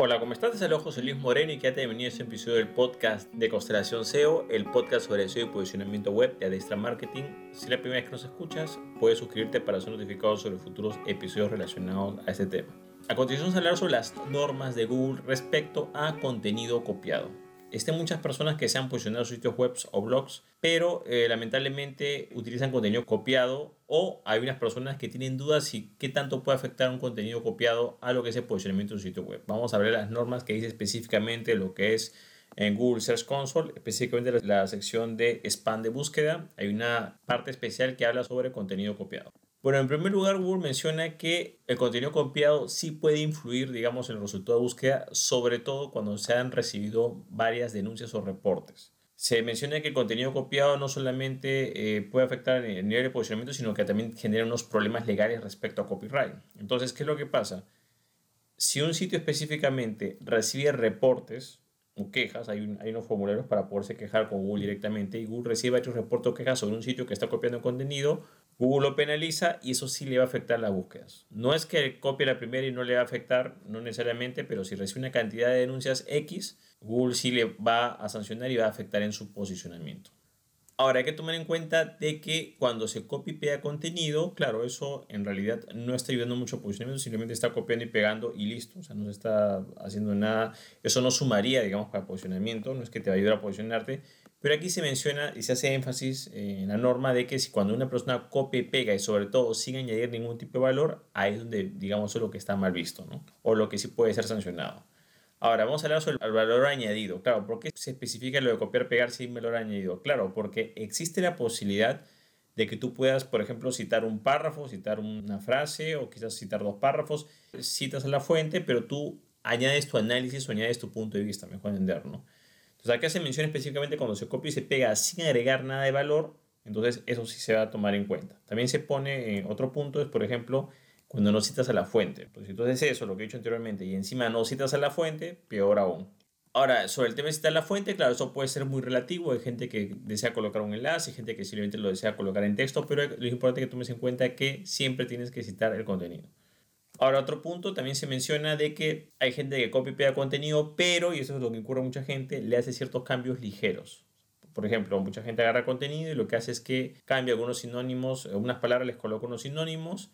Hola, ¿cómo estás? Te saludo José Luis Moreno y quédate bienvenido a este episodio del podcast de Constelación SEO, el podcast sobre SEO y posicionamiento web de Adestra Marketing. Si es la primera vez que nos escuchas, puedes suscribirte para ser notificado sobre futuros episodios relacionados a este tema. A continuación, vamos a hablar sobre las normas de Google respecto a contenido copiado. Estén muchas personas que se han posicionado sitios web o blogs, pero eh, lamentablemente utilizan contenido copiado o hay unas personas que tienen dudas si qué tanto puede afectar un contenido copiado a lo que es el posicionamiento de un sitio web. Vamos a ver las normas que dice específicamente lo que es en Google Search Console, específicamente la sección de spam de búsqueda. Hay una parte especial que habla sobre contenido copiado. Bueno, en primer lugar, Google menciona que el contenido copiado sí puede influir, digamos, en el resultado de búsqueda, sobre todo cuando se han recibido varias denuncias o reportes. Se menciona que el contenido copiado no solamente eh, puede afectar el nivel de posicionamiento, sino que también genera unos problemas legales respecto a copyright. Entonces, ¿qué es lo que pasa? Si un sitio específicamente recibe reportes o quejas, hay, hay unos formularios para poderse quejar con Google directamente, y Google recibe varios reportes o quejas sobre un sitio que está copiando contenido, Google lo penaliza y eso sí le va a afectar las búsquedas. No es que copie la primera y no le va a afectar, no necesariamente, pero si recibe una cantidad de denuncias X, Google sí le va a sancionar y va a afectar en su posicionamiento. Ahora hay que tomar en cuenta de que cuando se copia y pega contenido, claro, eso en realidad no está ayudando mucho a posicionamiento, simplemente está copiando y pegando y listo, o sea, no se está haciendo nada, eso no sumaría, digamos, para posicionamiento, no es que te va a ayudar a posicionarte, pero aquí se menciona y se hace énfasis en la norma de que si cuando una persona copia y pega y sobre todo sin añadir ningún tipo de valor, ahí es donde digamos es lo que está mal visto, ¿no? O lo que sí puede ser sancionado. Ahora, vamos a hablar sobre el valor añadido. Claro, ¿por qué se especifica lo de copiar pegar sin valor añadido? Claro, porque existe la posibilidad de que tú puedas, por ejemplo, citar un párrafo, citar una frase o quizás citar dos párrafos, citas a la fuente, pero tú añades tu análisis o añades tu punto de vista, mejor entender, ¿no? Entonces acá se menciona específicamente cuando se copia y se pega sin agregar nada de valor, entonces eso sí se va a tomar en cuenta. También se pone otro punto, es por ejemplo, cuando no citas a la fuente. Pues entonces eso, lo que he dicho anteriormente, y encima no citas a la fuente, peor aún. Ahora, sobre el tema de citar la fuente, claro, eso puede ser muy relativo. Hay gente que desea colocar un enlace, hay gente que simplemente lo desea colocar en texto, pero lo importante es que tomes en cuenta que siempre tienes que citar el contenido. Ahora, otro punto, también se menciona de que hay gente que copia y pega contenido, pero, y eso es lo que ocurre a mucha gente, le hace ciertos cambios ligeros. Por ejemplo, mucha gente agarra contenido y lo que hace es que cambia algunos sinónimos, unas palabras les coloca unos sinónimos,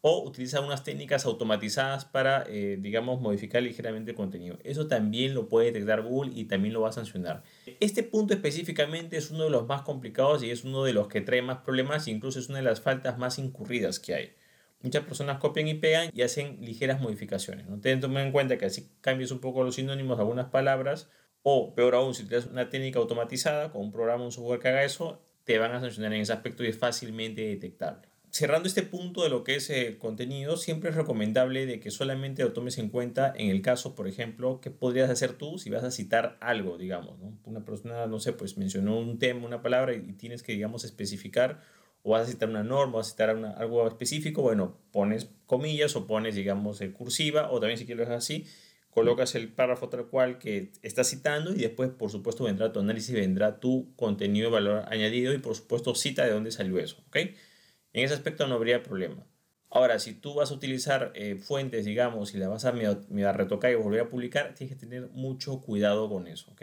o utiliza unas técnicas automatizadas para, eh, digamos, modificar ligeramente el contenido. Eso también lo puede detectar Google y también lo va a sancionar. Este punto específicamente es uno de los más complicados y es uno de los que trae más problemas, incluso es una de las faltas más incurridas que hay. Muchas personas copian y pegan y hacen ligeras modificaciones. No Ten en cuenta que así cambias un poco los sinónimos algunas palabras o peor aún, si tienes una técnica automatizada con un programa, un software que haga eso, te van a sancionar en ese aspecto y es fácilmente detectable. Cerrando este punto de lo que es el contenido, siempre es recomendable de que solamente lo tomes en cuenta en el caso, por ejemplo, que podrías hacer tú si vas a citar algo, digamos. Una persona, no sé, pues mencionó un tema, una palabra y tienes que, digamos, especificar o vas a citar una norma, vas a citar algo específico, bueno, pones comillas o pones, digamos, el cursiva, o también si quieres así, colocas el párrafo tal cual que estás citando y después, por supuesto, vendrá tu análisis, vendrá tu contenido de valor añadido y, por supuesto, cita de dónde salió eso, ¿ok? En ese aspecto no habría problema. Ahora, si tú vas a utilizar eh, fuentes, digamos, y las vas a, retocar y volver a publicar, tienes que tener mucho cuidado con eso, ¿ok?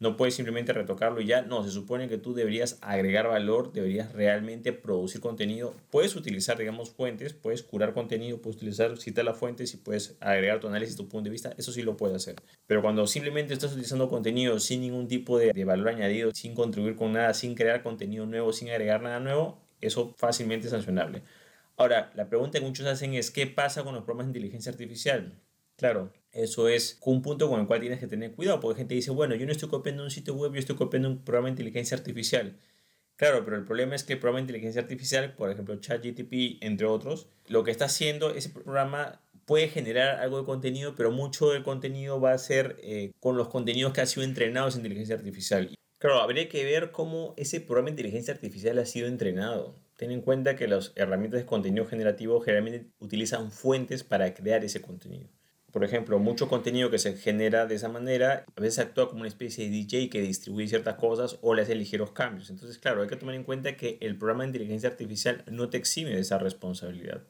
No puedes simplemente retocarlo y ya. No, se supone que tú deberías agregar valor, deberías realmente producir contenido. Puedes utilizar, digamos, fuentes, puedes curar contenido, puedes utilizar, citar las fuentes y puedes agregar tu análisis, tu punto de vista. Eso sí lo puedes hacer. Pero cuando simplemente estás utilizando contenido sin ningún tipo de valor añadido, sin contribuir con nada, sin crear contenido nuevo, sin agregar nada nuevo, eso fácilmente sancionable. Ahora, la pregunta que muchos hacen es, ¿qué pasa con los programas de inteligencia artificial? Claro, eso es un punto con el cual tienes que tener cuidado, porque gente dice, bueno, yo no estoy copiando un sitio web, yo estoy copiando un programa de inteligencia artificial. Claro, pero el problema es que el programa de inteligencia artificial, por ejemplo ChatGTP, entre otros, lo que está haciendo, ese programa puede generar algo de contenido, pero mucho del contenido va a ser eh, con los contenidos que ha sido entrenados en inteligencia artificial. Claro, habría que ver cómo ese programa de inteligencia artificial ha sido entrenado. Ten en cuenta que las herramientas de contenido generativo generalmente utilizan fuentes para crear ese contenido. Por ejemplo, mucho contenido que se genera de esa manera a veces actúa como una especie de DJ que distribuye ciertas cosas o le hace ligeros cambios. Entonces, claro, hay que tomar en cuenta que el programa de inteligencia artificial no te exime de esa responsabilidad.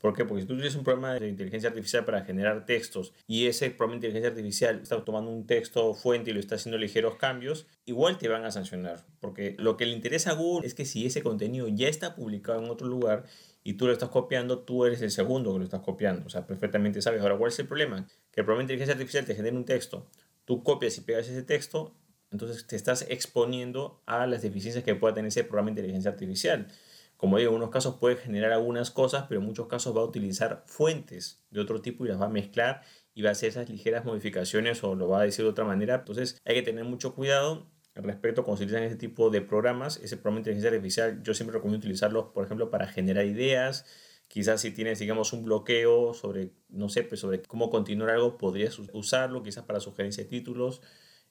¿Por qué? Porque si tú tienes un programa de inteligencia artificial para generar textos y ese programa de inteligencia artificial está tomando un texto fuente y lo está haciendo ligeros cambios, igual te van a sancionar. Porque lo que le interesa a Google es que si ese contenido ya está publicado en otro lugar y tú lo estás copiando, tú eres el segundo que lo estás copiando. O sea, perfectamente sabes. Ahora, ¿cuál es el problema? Que el programa de inteligencia artificial te genera un texto, tú copias y pegas ese texto, entonces te estás exponiendo a las deficiencias que pueda tener ese programa de inteligencia artificial. Como digo, en unos casos puede generar algunas cosas, pero en muchos casos va a utilizar fuentes de otro tipo y las va a mezclar y va a hacer esas ligeras modificaciones o lo va a decir de otra manera. Entonces hay que tener mucho cuidado respecto a cuando se utilizan ese tipo de programas. Ese programa de inteligencia artificial yo siempre recomiendo utilizarlos, por ejemplo, para generar ideas. Quizás si tienes, digamos, un bloqueo sobre, no sé, pues sobre cómo continuar algo, podrías usarlo, quizás para sugerencia de títulos.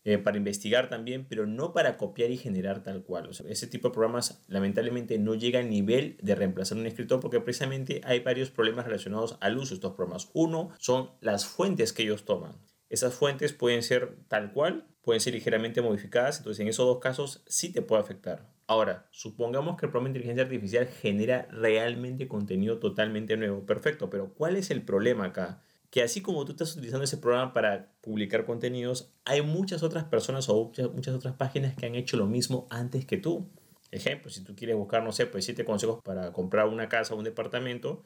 Eh, para investigar también, pero no para copiar y generar tal cual. Ese tipo de programas lamentablemente no llega al nivel de reemplazar un escritor porque precisamente hay varios problemas relacionados al uso de estos programas. Uno son las fuentes que ellos toman. Esas fuentes pueden ser tal cual, pueden ser ligeramente modificadas, entonces en esos dos casos sí te puede afectar. Ahora, supongamos que el programa de inteligencia artificial genera realmente contenido totalmente nuevo. Perfecto, pero ¿cuál es el problema acá? Que así como tú estás utilizando ese programa para publicar contenidos, hay muchas otras personas o muchas, otras páginas que han hecho lo mismo antes que tú. Ejemplo, si tú quieres buscar, no sé, pues siete consejos para comprar una casa o un departamento,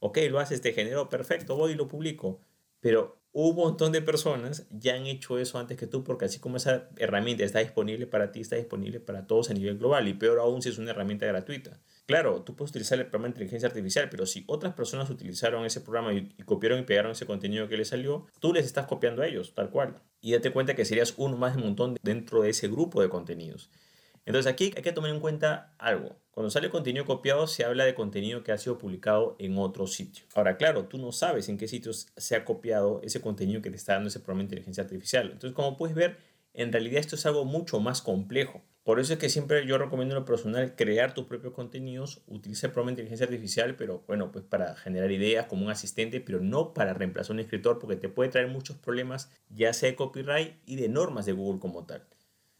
ok, lo haces, te generó, perfecto, voy y lo publico. Pero un montón de personas ya han hecho eso antes que tú, porque así como esa herramienta está disponible para ti, está disponible para todos a nivel global, y peor aún si es una herramienta gratuita. Claro, tú puedes utilizar el programa de inteligencia artificial, pero si otras personas utilizaron ese programa y, copiaron y pegaron ese contenido que les salió, tú les estás copiando a ellos, tal cual. Y date cuenta que serías uno más de un montón dentro de ese grupo de contenidos. Entonces aquí hay que tomar en cuenta algo. Cuando sale contenido copiado se habla de contenido que ha sido publicado en otro sitio. Ahora, claro, tú no sabes en qué sitios se ha copiado ese contenido que te está dando ese programa de inteligencia artificial. Entonces, como puedes ver, en realidad esto es algo mucho más complejo. Por eso es que siempre yo recomiendo en lo personal crear tus propios contenidos, utiliza de inteligencia artificial, pero bueno, pues para generar ideas como un asistente, pero no para reemplazar a un escritor porque te puede traer muchos problemas, ya sea de copyright y de normas de Google como tal.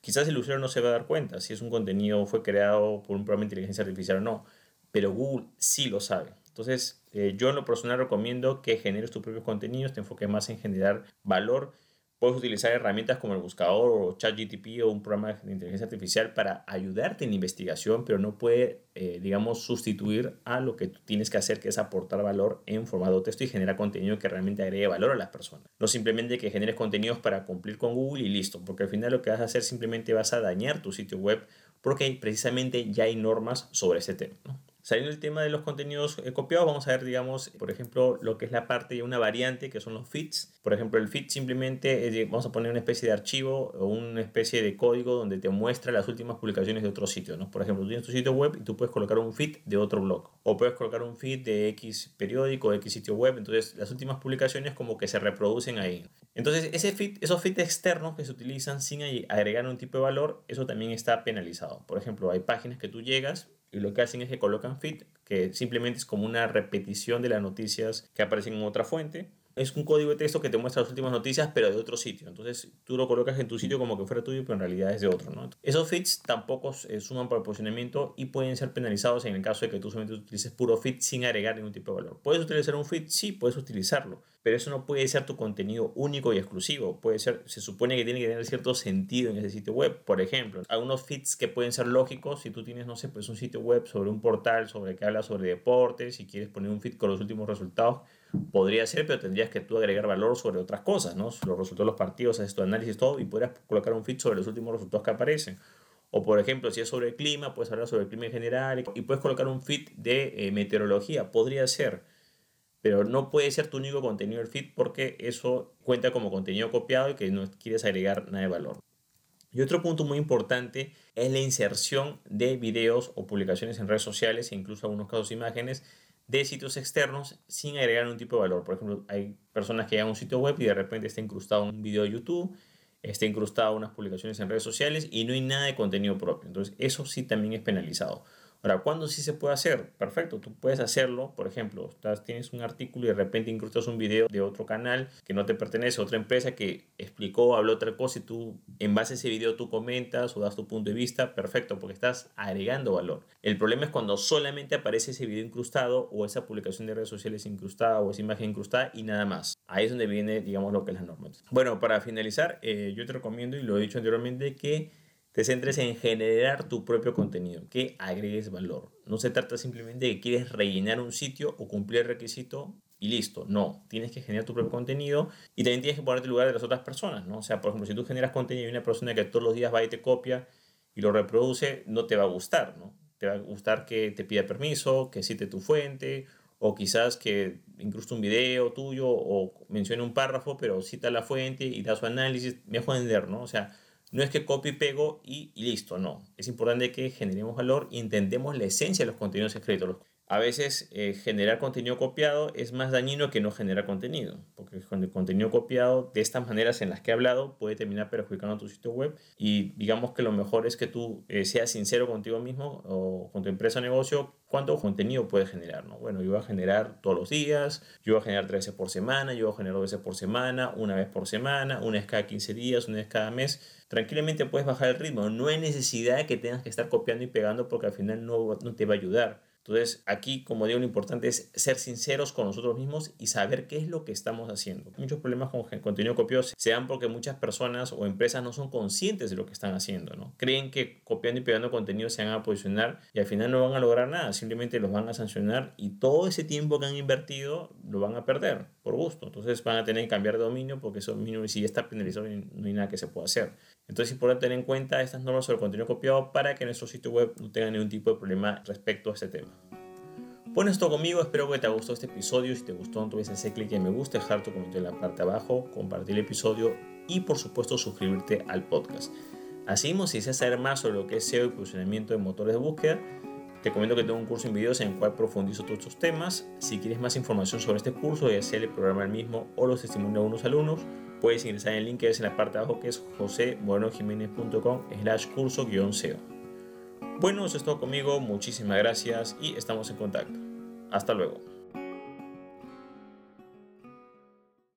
Quizás el usuario no se va a dar cuenta si es un contenido fue creado por un programa de inteligencia artificial o no, pero Google sí lo sabe. Entonces, eh, yo en lo personal recomiendo que generes tus propios contenidos, te enfoques más en generar valor Puedes utilizar herramientas como el buscador o ChatGTP o un programa de inteligencia artificial para ayudarte en investigación, pero no puede, eh, digamos, sustituir a lo que tú tienes que hacer, que es aportar valor en formato texto y generar contenido que realmente agregue valor a las personas. No simplemente que generes contenidos para cumplir con Google y listo, porque al final lo que vas a hacer simplemente vas a dañar tu sitio web porque precisamente ya hay normas sobre ese tema. ¿no? Saliendo el tema de los contenidos eh, copiados, vamos a ver, digamos, por ejemplo, lo que es la parte de una variante, que son los feeds. Por ejemplo, el feed simplemente, vamos a poner una especie de archivo o una especie de código donde te muestra las últimas publicaciones de otro sitio, ¿no? Por ejemplo, tú tienes tu sitio web y tú puedes colocar un feed de otro blog. O puedes colocar un feed de X periódico, X sitio web. Entonces, las últimas publicaciones como que se reproducen ahí. Entonces, ese feed, esos feeds externos que se utilizan sin agregar un tipo de valor, eso también está penalizado. Por ejemplo, hay páginas que tú llegas y lo que hacen es que colocan feed, que simplemente es como una repetición de las noticias que aparecen en otra fuente es un código de texto que te muestra las últimas noticias, pero de otro sitio. Entonces tú lo colocas en tu sitio como que fuera tuyo, pero en realidad es de otro. ¿no? Esos feeds tampoco eh, suman para el posicionamiento y pueden ser penalizados en el caso de que tú solamente utilices puro feed sin agregar ningún tipo de valor. ¿Puedes utilizar un feed? Sí, puedes utilizarlo, pero eso no puede ser tu contenido único y exclusivo. Puede ser, se supone que tiene que tener cierto sentido en ese sitio web. Por ejemplo, algunos feeds que pueden ser lógicos si tú tienes, no sé, pues un sitio web sobre un portal sobre que habla sobre deportes y quieres poner un feed con los últimos resultados Podría ser, pero tendrías que tú agregar valor sobre otras cosas, ¿no? Los resultados de los partidos, haces tu análisis, todo, y podrías colocar un feed sobre los últimos resultados que aparecen. O por ejemplo, si es sobre el clima, puedes hablar sobre el clima en general y puedes colocar un feed de eh, meteorología. Podría ser, pero no puede ser tu único contenido el feed porque eso cuenta como contenido copiado y que no quieres agregar nada de valor. Y otro punto muy importante es la inserción de videos o publicaciones en redes sociales e incluso en algunos casos imágenes de sitios externos sin agregar un tipo de valor. Por ejemplo, hay personas que llegan a un sitio web y de repente está incrustado un video de YouTube, está incrustado unas publicaciones en redes sociales y no hay nada de contenido propio. Entonces, eso sí también es penalizado. Ahora, ¿cuándo sí se puede hacer? Perfecto, tú puedes hacerlo, por ejemplo, estás, tienes un artículo y de repente incrustas un video de otro canal que no te pertenece, otra empresa que explicó, habló otra cosa y tú en base a ese video tú comentas o das tu punto de vista, perfecto, porque estás agregando valor. El problema es cuando solamente aparece ese video incrustado o esa publicación de redes sociales incrustada o esa imagen incrustada y nada más. Ahí es donde viene, digamos, lo que es la norma. Bueno, para finalizar, eh, yo te recomiendo, y lo he dicho anteriormente, que te centres en generar tu propio contenido, que agregues valor. No se trata simplemente de que quieres rellenar un sitio o cumplir el requisito y listo. No, tienes que generar tu propio contenido y también tienes que ponerte en lugar de las otras personas, ¿no? O sea, por ejemplo, si tú generas contenido y una persona que todos los días va y te copia y lo reproduce, no te va a gustar, ¿no? Te va a gustar que te pida permiso, que cite tu fuente o quizás que incluso un video tuyo o mencione un párrafo, pero cita la fuente y da su análisis, me dejo entender, ¿no? O sea, no es que copie y pego y, listo, no. Es importante que generemos valor y entendemos la esencia de los contenidos escritos. A veces eh, generar contenido copiado es más dañino que no generar contenido, porque con el contenido copiado de estas maneras en las que he hablado puede terminar perjudicando tu sitio web y digamos que lo mejor es que tú eh, seas sincero contigo mismo o con tu empresa o negocio cuánto contenido puedes generar. ¿no? Bueno, yo voy a generar todos los días, yo voy a generar tres veces por semana, yo voy a generar dos veces por semana, una vez por semana, una vez cada 15 días, una vez cada mes. Tranquilamente puedes bajar el ritmo, no hay necesidad de que tengas que estar copiando y pegando porque al final no, no te va a ayudar entonces, aquí, como digo, lo importante es ser sinceros con nosotros mismos y saber qué es lo que estamos haciendo. Muchos problemas con contenido copioso se dan porque muchas personas o empresas no son conscientes de lo que están haciendo, ¿no? Creen que copiando y pegando contenido se van a posicionar y al final no van a lograr nada, simplemente los van a sancionar y todo ese tiempo que han invertido lo van a perder por gusto. Entonces van a tener que cambiar de dominio porque ese dominio si ya está penalizado no hay nada que se pueda hacer. Entonces es importante tener en cuenta estas normas sobre contenido copiado para que nuestro sitio web no tenga ningún tipo de problema respecto a este tema. Bueno, esto conmigo, espero que te haya gustado este episodio. Si te gustó, no olvides hacer clic en me gusta, dejar tu comentario en la parte de abajo, compartir el episodio y por supuesto suscribirte al podcast. Así mismo, si deseas saber más sobre lo que es SEO y posicionamiento de motores de búsqueda, te comento que tengo un curso en videos en el cual profundizo todos estos temas. Si quieres más información sobre este curso, ya sea el programa el mismo o los testimonios de algunos alumnos, puedes ingresar en el link que ves en la parte de abajo que es josebuenojiménez.com slash curso-seo. Bueno, eso es todo conmigo, muchísimas gracias y estamos en contacto. Hasta luego.